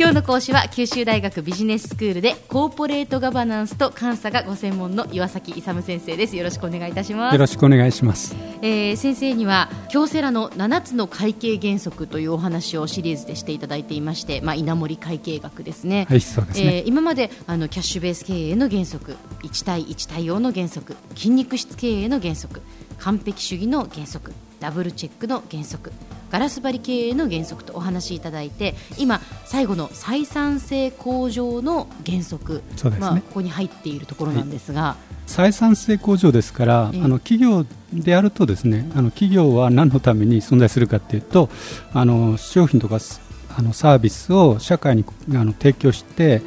今日の講師は九州大学ビジネススクールでコーポレートガバナンスと監査がご専門の岩崎勇先生です。よろしくお願いいたします。よろしくお願いします、えー、先生には京セラの7つの会計原則というお話をシリーズでしていただいていまして、まあ、稲盛会計学ですね,、はいそうですね。えー、今まであのキャッシュベース経営の原則1対1対応の原則筋肉質経営の原則完璧主義の原則ダブルチェックの原則ガラス張り経営の原則とお話しいただいて今、最後の採算性向上の原則、ね、まあ、ここに入っているところなんですが、はい、採算性向上ですから、あの企業であるとですねあの企業は何のために存在するかというとあの商品とかあのサービスを社会にあの提供して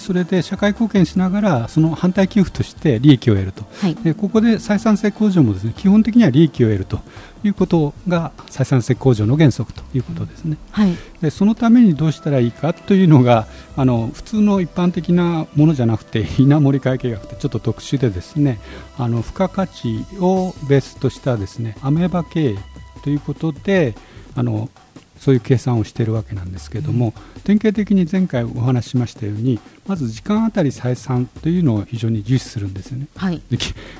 それで社会貢献しながらその反対給付として利益を得ると、はい、でここで採算性向上もですね基本的には利益を得るということが採算性向上の原則ということですね、はい、でそのためにどうしたらいいかというのがあの普通の一般的なものじゃなくて稲盛会計学ってちょっと特殊でですねあの付加価値をベースとしたですねアメーバ経営ということであのそういう計算をしているわけなんですけれども、うん、典型的に前回お話ししましたようにまず時間あたり採算というのを非常に重視するんですよね、はい、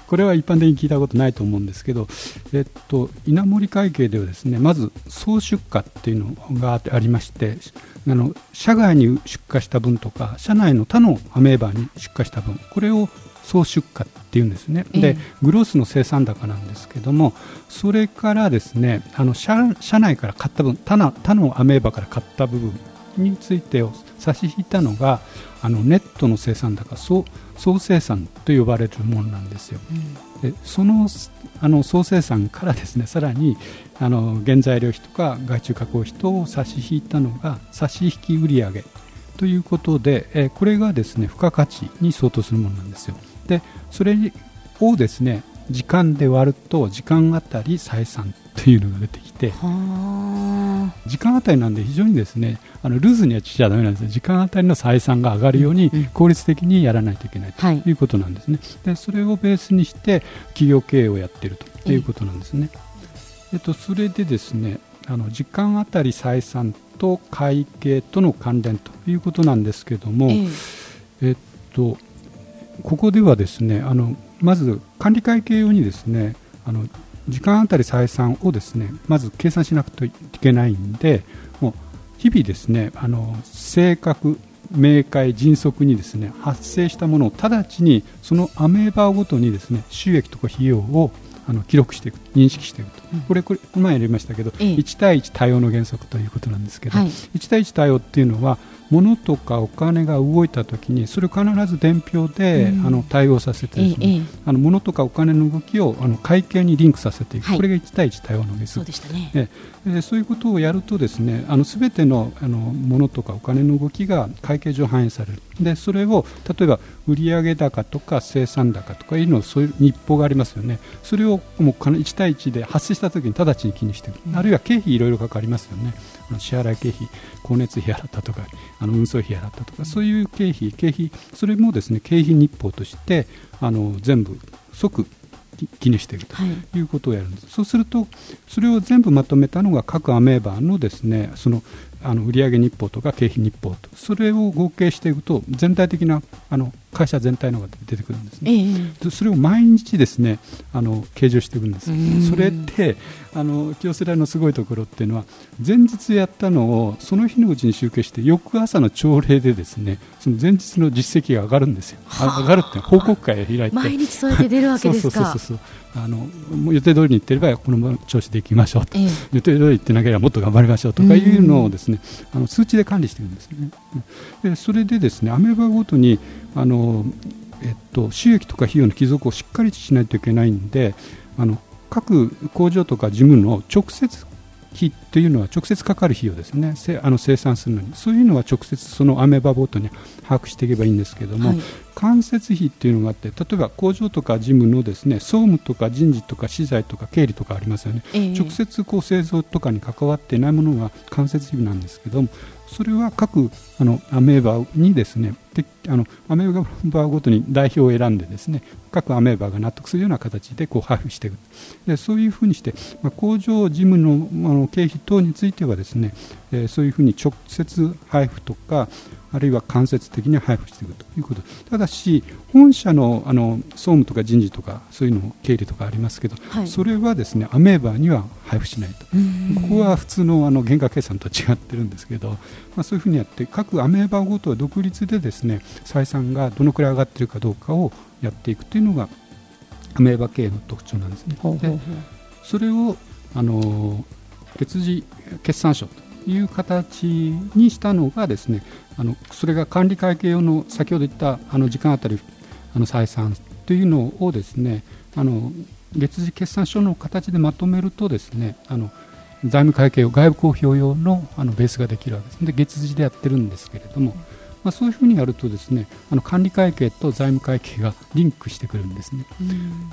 これは一般的に聞いたことないと思うんですけど、えっと、稲盛会計ではですねまず総出荷っていうのがありましてあの社外に出荷した分とか社内の他のアメーバーに出荷した分これを総出荷っていうんですね、でグロースの生産高なんですけどもそれからですねあの社社内から買った分他の他のアメーバから買った部分についてを差し引いたのがあのネットの生産高総総生産と呼ばれるものなんですよ。うん、でそのあの総生産からですねさらにあの原材料費とか外注加工費等を差し引いたのが差し引き売上ということで、えこれがですね付加価値に相当するものなんですよ。でそれをですね時間で割ると時間あたり採算というのが出てきて時間あたりなんで非常にですねあのルーズにはしちゃだめなんです時間あたりの採算が上がるように効率的にやらないといけないということなんですね、はい、でそれをベースにして企業経営をやっているということなんですね、えっと、それでですねあの時間あたり採算と会計との関連ということなんですけども、えっとここではですねあのまず管理会計用にですねあの時間あたり採算をですねまず計算しなくてはいけないんでもう日々ですねあの正確明快迅速にですね発生したものを直ちにそのアメーバーごとにですね収益とか費用をあの記録していく認識していくと、うん、これこれ前やりましたけど、ええ、1対1対応の原則ということなんですけど、はい、1対1対応っていうのは物とかお金が動いたときにそれを必ず伝票で、うん、あの対応させてですね、あの物とかお金の動きをあの会計にリンクさせていく、はい、これが1対1対応の原則そうでしたね、えそういうことをやるとですねあの全てのあの物とかお金の動きが会計上反映される。でそれを例えば売上高とか生産高とかいうのそういう日報がありますよね。それをもう1対1で発生したときに直ちに気にしていく、うん、あるいは経費いろいろかかりますよね支払い経費光熱費払ったとかあの運送費払ったとかそういう経費経費それもですね経費日報としてあの全部即記入しているとい。うことをやるんです、はい、そうするとそれを全部まとめたのが各アメーバーのですねそのあの売上日報とか経費日報とそれを合計していくと全体的なあの会社全体のが出てくるんですね、えそれを毎日ですねあの計上していくんです。それってあの清瀬大のすごいところっていうのは前日やったのをその日のうちに集計して翌朝の朝礼でですねその前日の実績が上がるんですよ。上がるって報告会を開いて。毎日そうやって出るわけですか？そうそうそうあの予定通りにいってればこの調子でいきましょうと、ええ、予定通りいってなければもっと頑張りましょうとかいうのをですね、あの数値で管理しているんですね。でそれでですねアメーバごとにあの、えっと、収益とか費用の帰属をしっかりしないといけないんであの各工場とか事務の直接費というのは直接かかる費用ですね。あの生産するのに。そういうのは直接そのアメーバボートに把握していけばいいんですけども、はい、間接費っていうのがあって例えば工場とか事務のですね総務とか人事とか資材とか経理とかありますよね、えー、直接こう製造とかに関わっていないものが間接費なんですけどもそれは各あのアメーバにですねであのアメーバごとに代表を選んでですね各アメーバが納得するような形でこう配布していく。でそういうふうにして、まあ、工場事務のあの経費等についてはですねえー、そういうふうに直接配布とかあるいは間接的に配布していくということ。ただし本社のあの総務とか人事とかそういうの経理とかありますけど、はい、それはですねアメーバには配布しないと。ここは普通のあの原価計算とは違ってるんですけど、まあ、そういうふうにやって各アメーバごとは独立でですね採算がどのくらい上がっているかどうかをやっていくというのがアメーバ経営の特徴なんですね。でそれをあの月次決算書という形にしたのがですねあのそれが管理会計用の先ほど言ったあの時間あたりあの採算というのをですねあの月次決算書の形でまとめるとですねあの財務会計用外部公表用のあのベースができるわけですで月次でやってるんですけれども、まあ、そういうふうにやるとですねあの管理会計と財務会計がリンクしてくるんですね。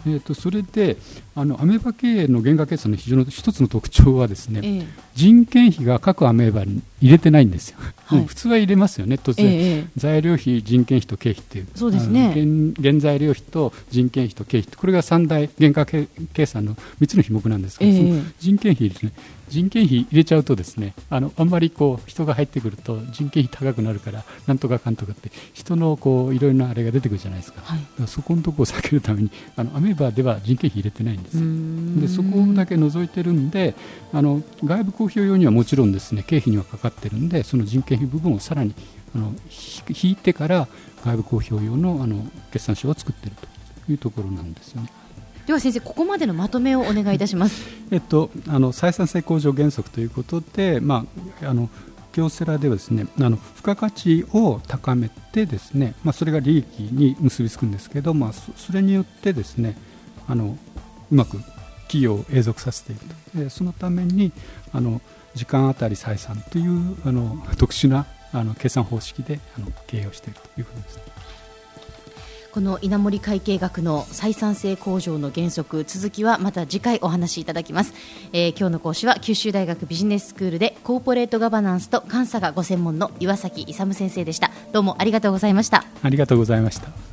えーと、それであのアメーバ経営の原価決算の非常の一つの特徴はですね、えー、人件費が各アメーバに入れてないんですよ、はい、普通は入れますよね、突然、えー、材料費、人件費と経費っていう、そうですね。原原材料費と人件費と経費これが三大原価計算の3つの費目なんですけど、えー、人件費ですね、人件費入れちゃうとですねあのあんまりこう人が入ってくると人件費高くなるからなんとかかんとかって人のこういろいろなあれが出てくるじゃないですか,、はい、かそこのところを避けるためにあのアメーバでは人件費入れてないんですよでそこだけ除いてるんであの外部公表用にはもちろんですね経費にはかかってるんでその人件費部分をさらにあの引いてから外部公表用のあの決算書を作っているというところなんですよね。では先生ここまでのまとめをお願いいたします。えっとあの採算性向上原則ということで、まああの京セラではですねあの付加価値を高めてですね、まあ、それが利益に結びつくんですけど、まあ、それによってですねあのうまく企業を永続させていくでそのためにあの時間あたり採算というあの特殊なあの計算方式であの経営をしているということです。この稲森会計学の採算性向上の原則続きはまた次回お話しいただきます、えー、今日の講師は九州大学ビジネススクールでコーポレートガバナンスと監査がご専門の岩崎勇先生でした。どうもありがとうございました。ありがとうございました。